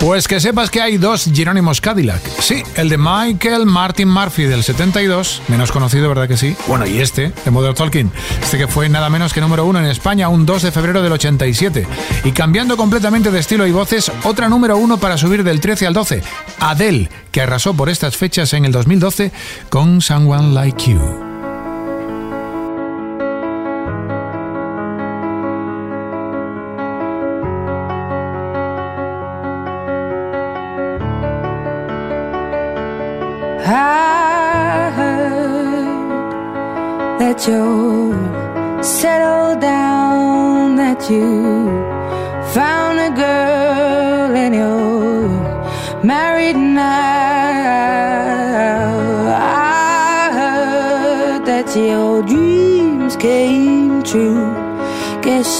Pues que sepas que hay dos Jerónimos Cadillac. Sí, el de Michael Martin Murphy del 72, menos conocido, ¿verdad que sí? Bueno, y este, de Modern Talking, este que fue nada menos que número uno en España un 2 de febrero del 87. Y cambiando completamente de estilo y voces, otra número uno para subir del 13 al 12, Adele, que arrasó por estas fechas en el 2012 con Someone Like You.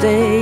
Hurts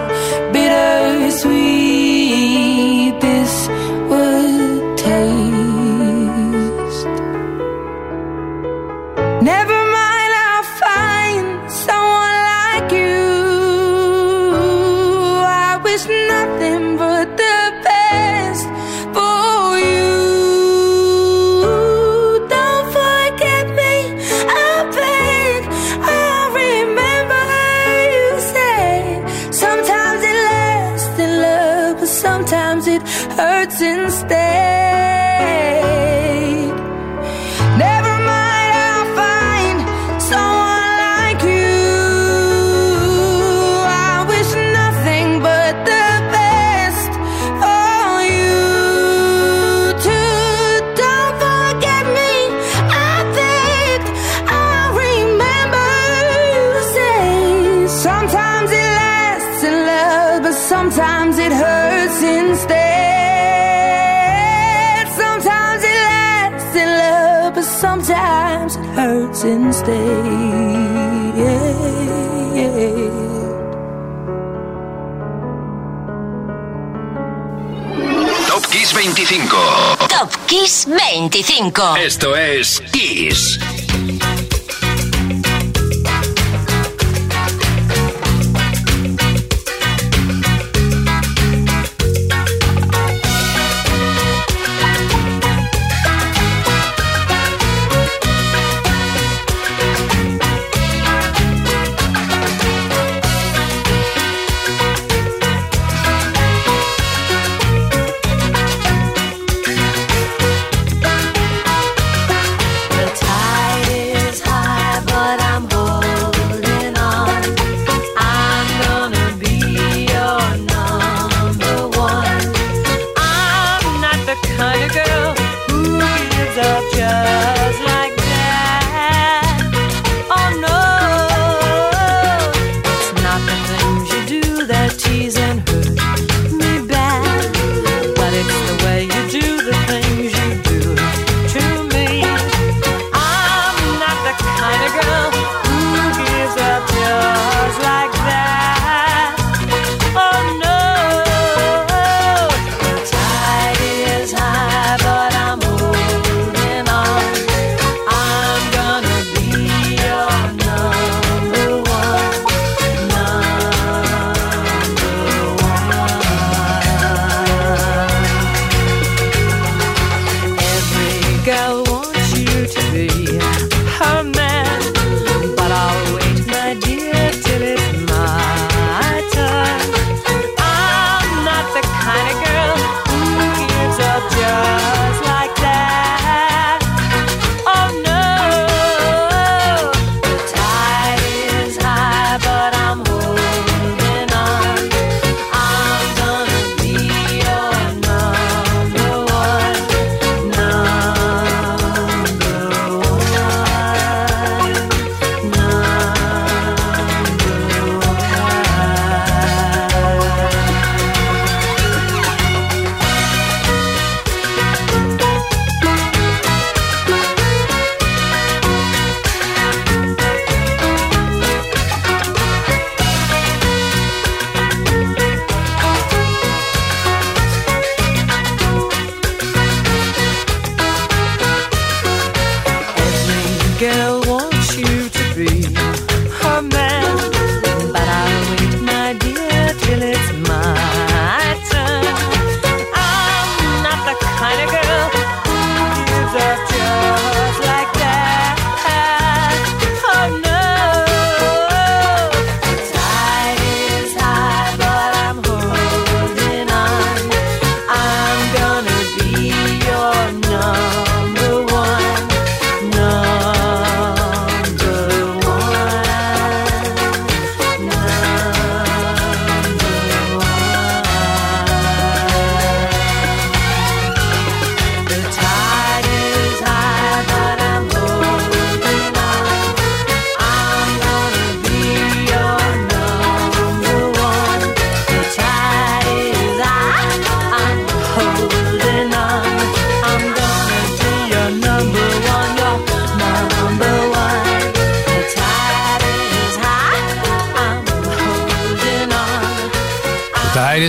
25. Esto es Kiss.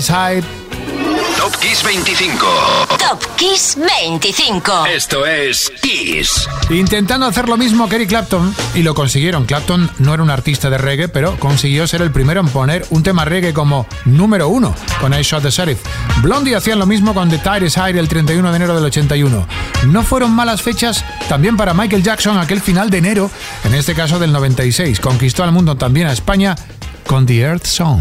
High. Top Kiss 25. Top Kiss 25. Esto es Kiss. Intentando hacer lo mismo que Eric Clapton, y lo consiguieron. Clapton no era un artista de reggae, pero consiguió ser el primero en poner un tema reggae como número uno con I Shot the Sheriff. Blondie hacían lo mismo con The Tide is High el 31 de enero del 81. No fueron malas fechas también para Michael Jackson aquel final de enero, en este caso del 96. Conquistó al mundo también a España con The Earth Song.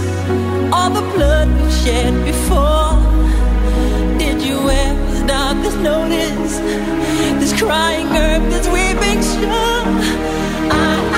All the blood we've shed before. Did you ever stop this notice? This crying earth, this weeping shore. I,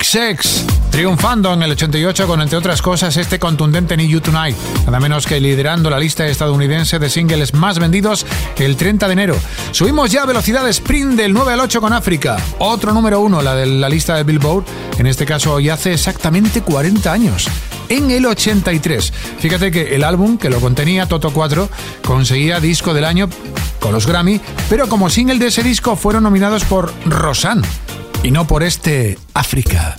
Sex, triunfando en el 88 con, entre otras cosas, este contundente Need You Tonight, nada menos que liderando la lista estadounidense de singles más vendidos el 30 de enero. Subimos ya velocidad sprint del 9 al 8 con África, otro número uno, la de la lista de Billboard, en este caso hoy hace exactamente 40 años en el 83. Fíjate que el álbum que lo contenía, Toto 4, conseguía disco del año con los Grammy, pero como single de ese disco fueron nominados por Rosanne y no por este África.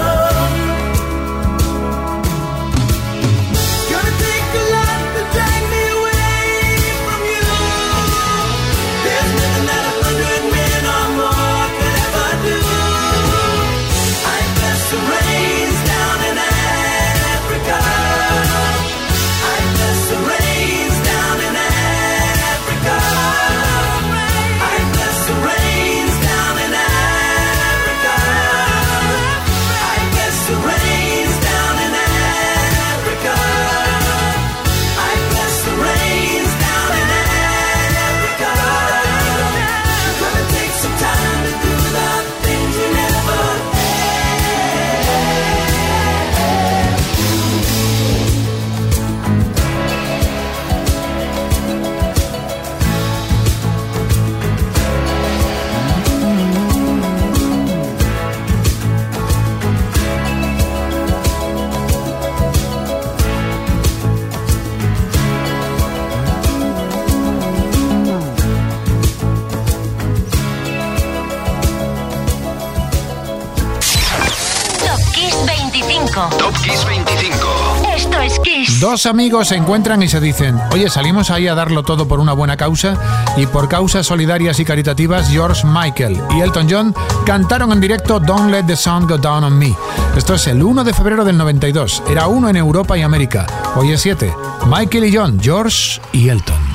Dos amigos se encuentran y se dicen, oye, salimos ahí a darlo todo por una buena causa y por causas solidarias y caritativas, George Michael y Elton John cantaron en directo Don't Let the Sun Go Down on Me. Esto es el 1 de febrero del 92. Era uno en Europa y América. Hoy es 7. Michael y John, George y Elton.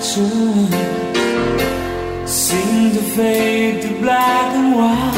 Pictures seem to fade to black and white.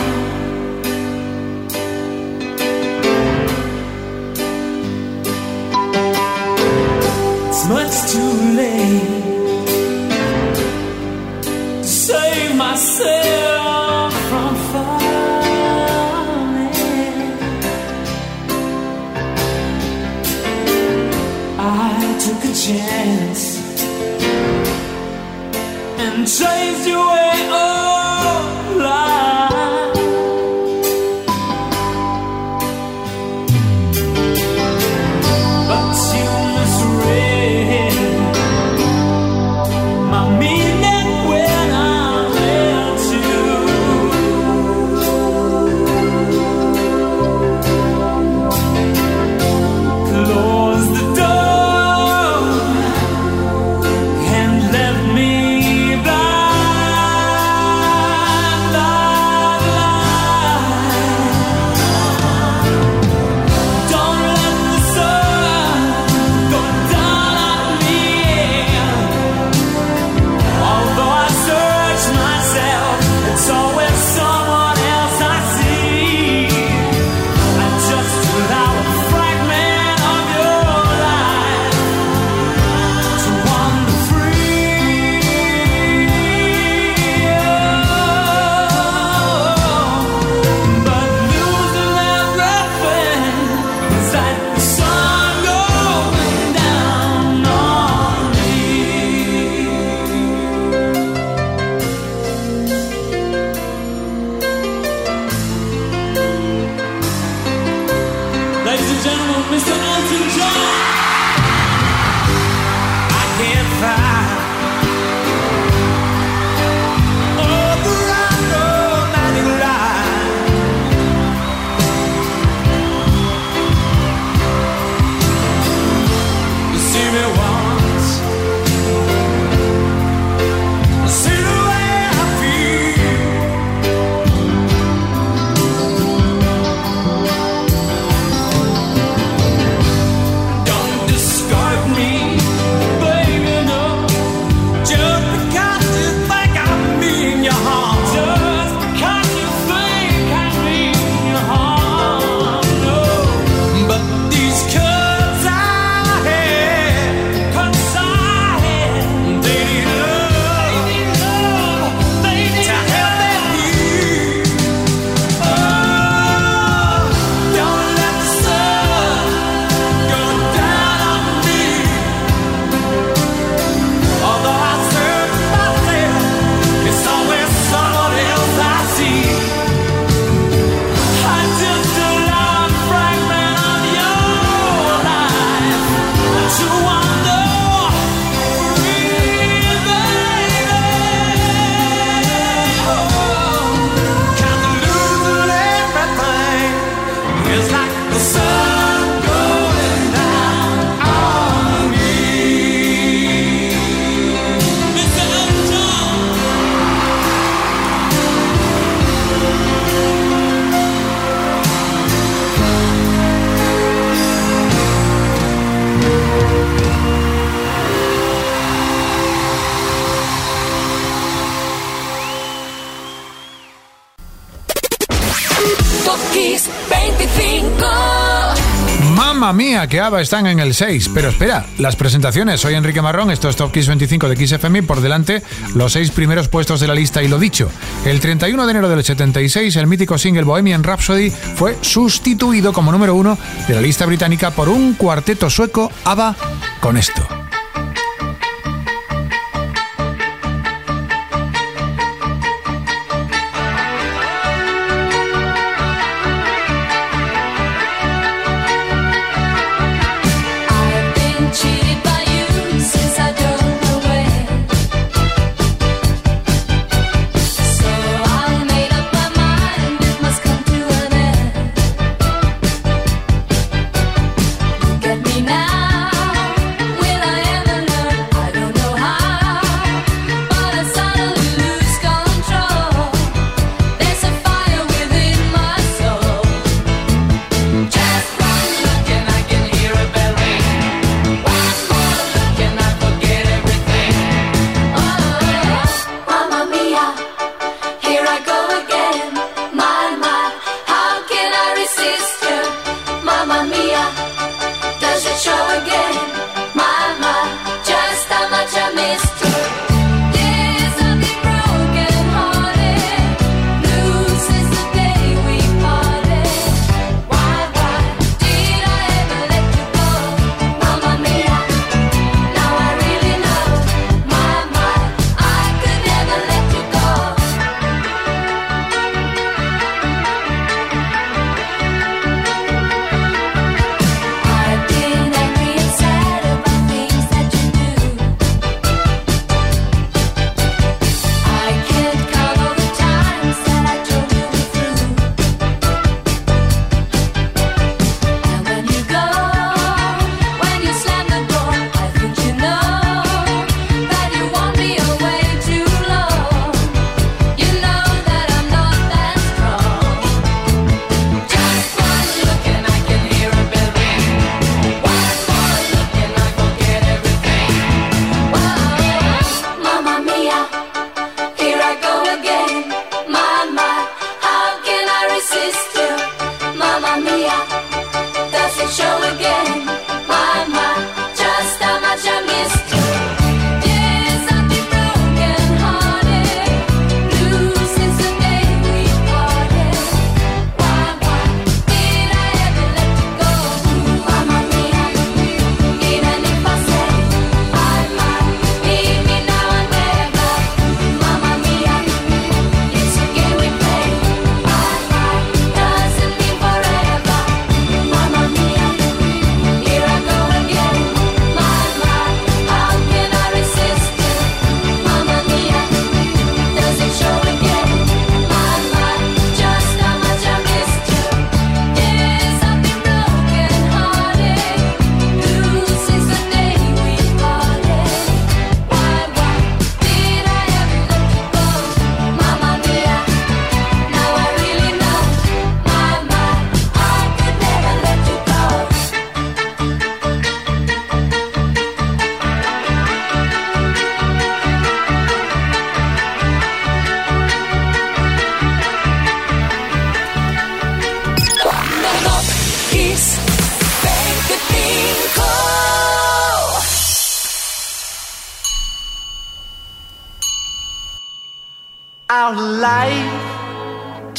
Mía que ABBA están en el 6. Pero espera, las presentaciones. Soy Enrique Marrón, esto es Top Kiss 25 de XFM. Por delante, los seis primeros puestos de la lista y lo dicho. El 31 de enero del 76, el mítico single Bohemian Rhapsody fue sustituido como número uno de la lista británica por un cuarteto sueco ABBA con esto.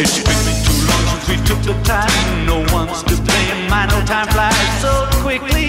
It took me too long since we took the time. No one's to blame. My no time flies so quickly.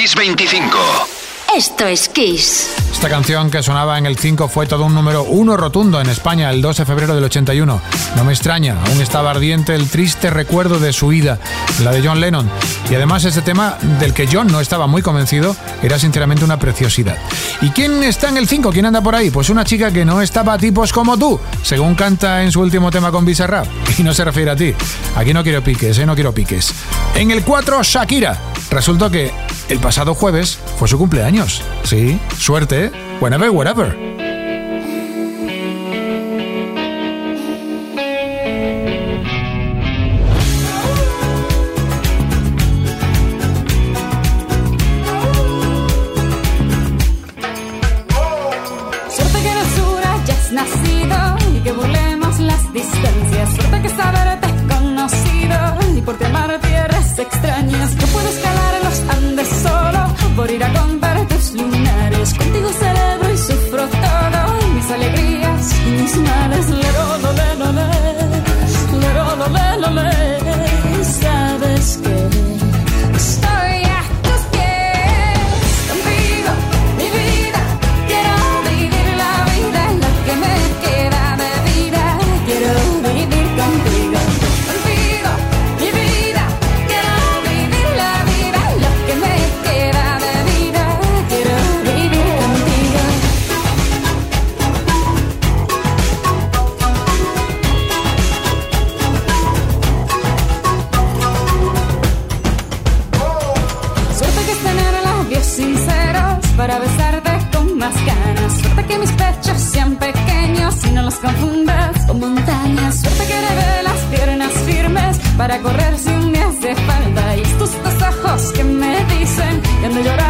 Kiss 25. Esto es Kiss. Esta canción que sonaba en el 5 fue todo un número 1 rotundo en España el 2 de febrero del 81. No me extraña, aún estaba ardiente el triste recuerdo de su ida, la de John Lennon. Y además este tema, del que John no estaba muy convencido, era sinceramente una preciosidad. ¿Y quién está en el 5? ¿Quién anda por ahí? Pues una chica que no estaba a tipos como tú, según canta en su último tema con Bizarrap. Y no se refiere a ti. Aquí no quiero piques, ¿eh? No quiero piques. En el 4, Shakira. Resultó que el pasado jueves fue su cumpleaños. Sí, suerte. Whenever, whatever. para correr si un día hace falta. Y estos dos ojos que me dicen que han de llorar.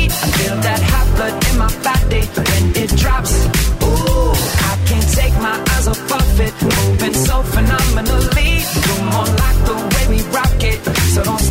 I feel that hot blood in my body when it drops. Ooh, I can't take my eyes off of it, so phenomenally. Like the way we rock it, so don't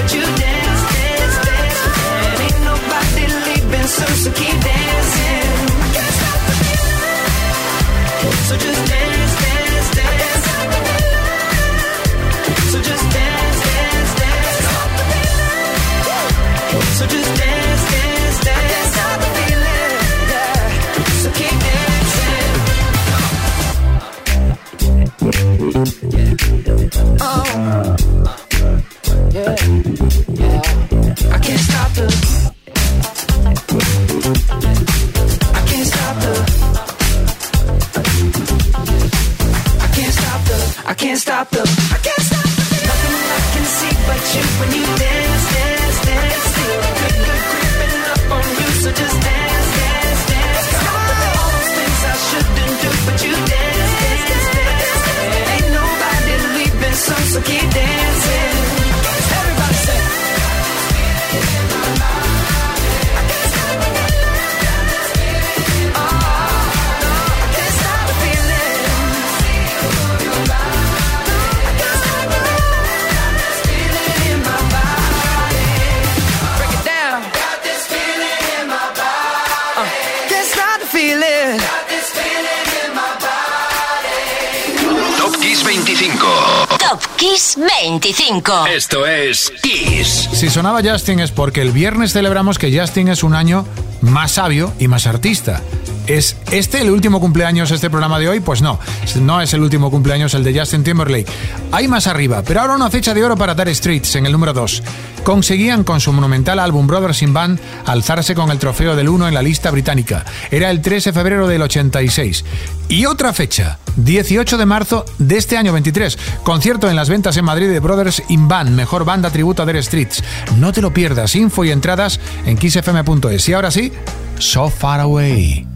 but you dance, dance, dance. And ain't nobody leaving soon, so keep dancing. 25. Esto es Kiss. Si sonaba Justin es porque el viernes celebramos que Justin es un año más sabio y más artista. ¿Es este el último cumpleaños este programa de hoy? Pues no, no es el último cumpleaños el de Justin Timberlake. Hay más arriba, pero ahora una fecha de oro para Dire Streets en el número 2. Conseguían con su monumental álbum Brothers in Band alzarse con el trofeo del 1 en la lista británica. Era el 13 de febrero del 86. Y otra fecha, 18 de marzo de este año 23, concierto en las ventas en Madrid de Brothers in Band, mejor banda tributo a Dire Streets. No te lo pierdas, info y entradas en kissfm.es. Y ahora sí, So Far Away.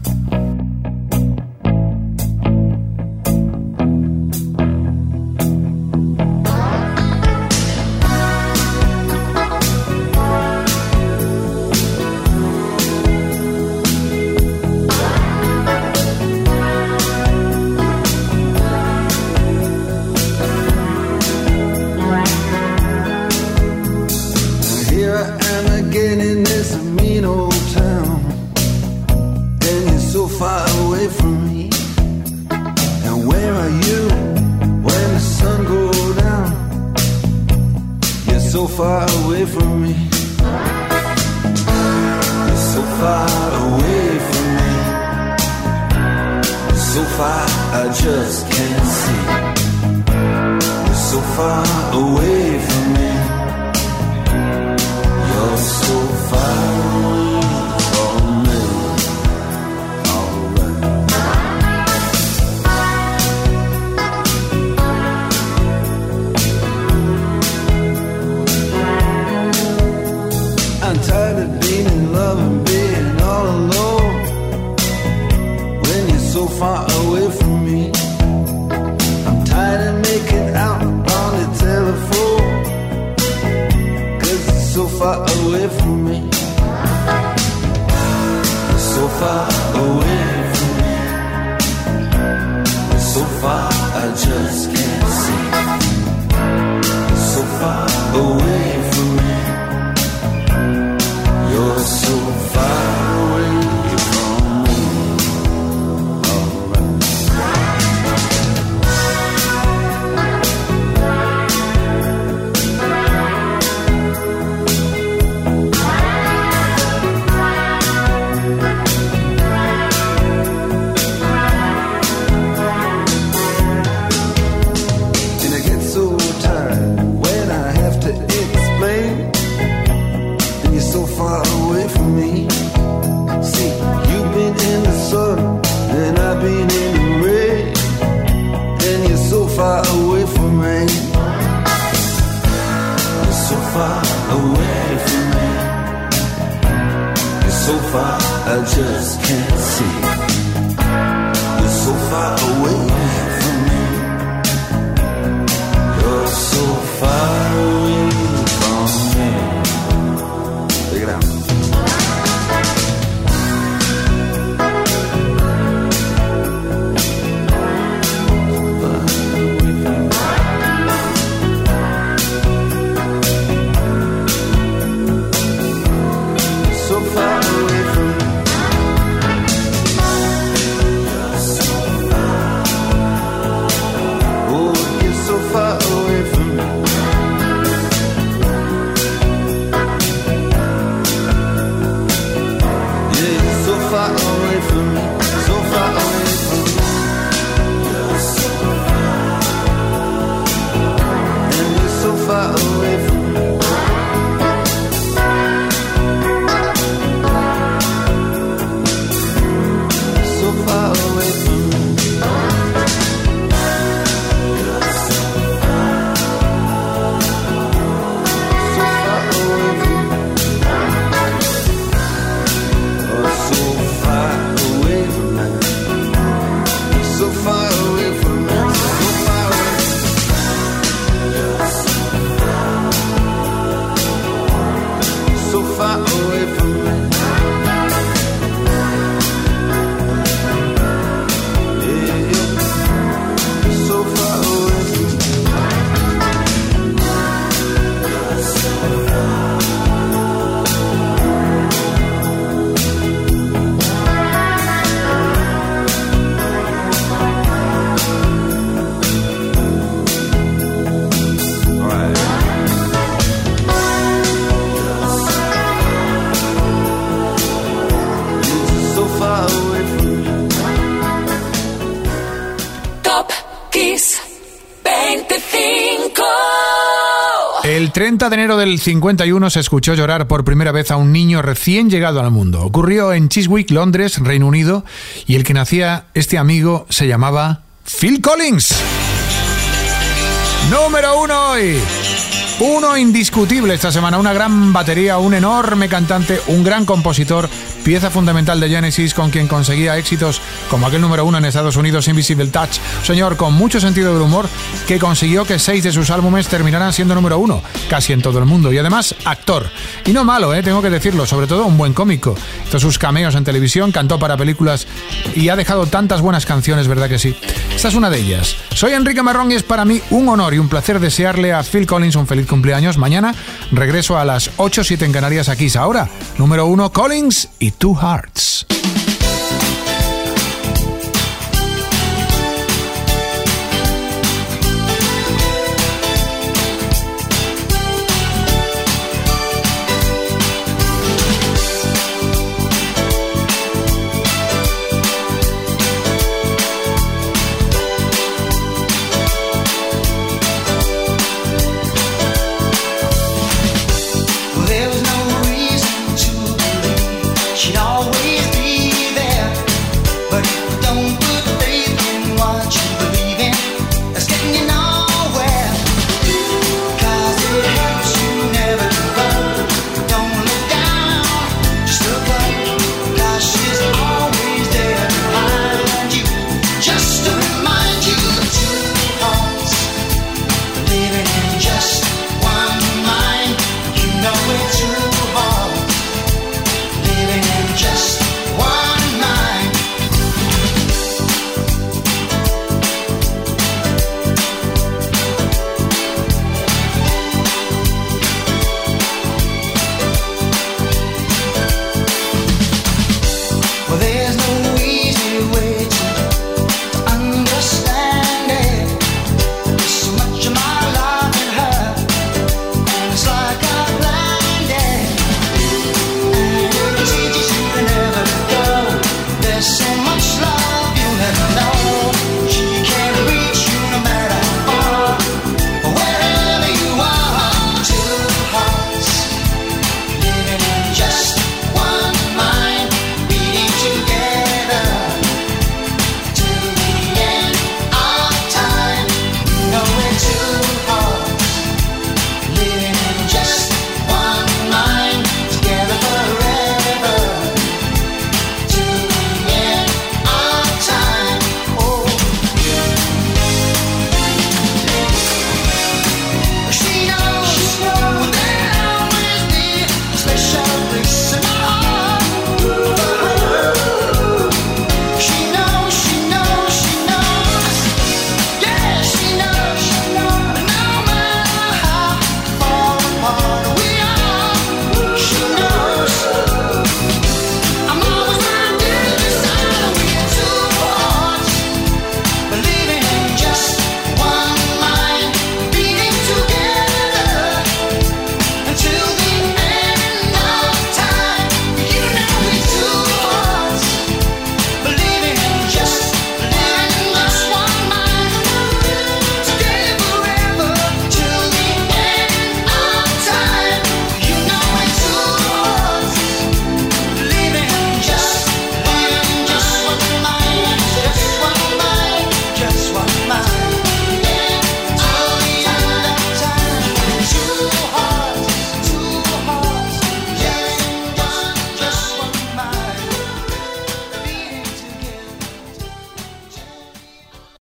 30 de enero del 51 se escuchó llorar por primera vez a un niño recién llegado al mundo. Ocurrió en Chiswick, Londres, Reino Unido, y el que nacía este amigo se llamaba Phil Collins. Número uno hoy. Uno indiscutible esta semana, una gran batería, un enorme cantante, un gran compositor, pieza fundamental de Genesis con quien conseguía éxitos como aquel número uno en Estados Unidos, Invisible Touch. Señor con mucho sentido del humor que consiguió que seis de sus álbumes terminaran siendo número uno, casi en todo el mundo. Y además, actor. Y no malo, ¿eh? tengo que decirlo, sobre todo un buen cómico. Hizo sus cameos en televisión, cantó para películas y ha dejado tantas buenas canciones, ¿verdad que sí? Esta es una de ellas. Soy Enrique Marrón y es para mí un honor y un placer desearle a Phil Collins un feliz cumpleaños. Mañana regreso a las 8 7 en Canarias aquí. Ahora, número uno, Collins y Two Hearts.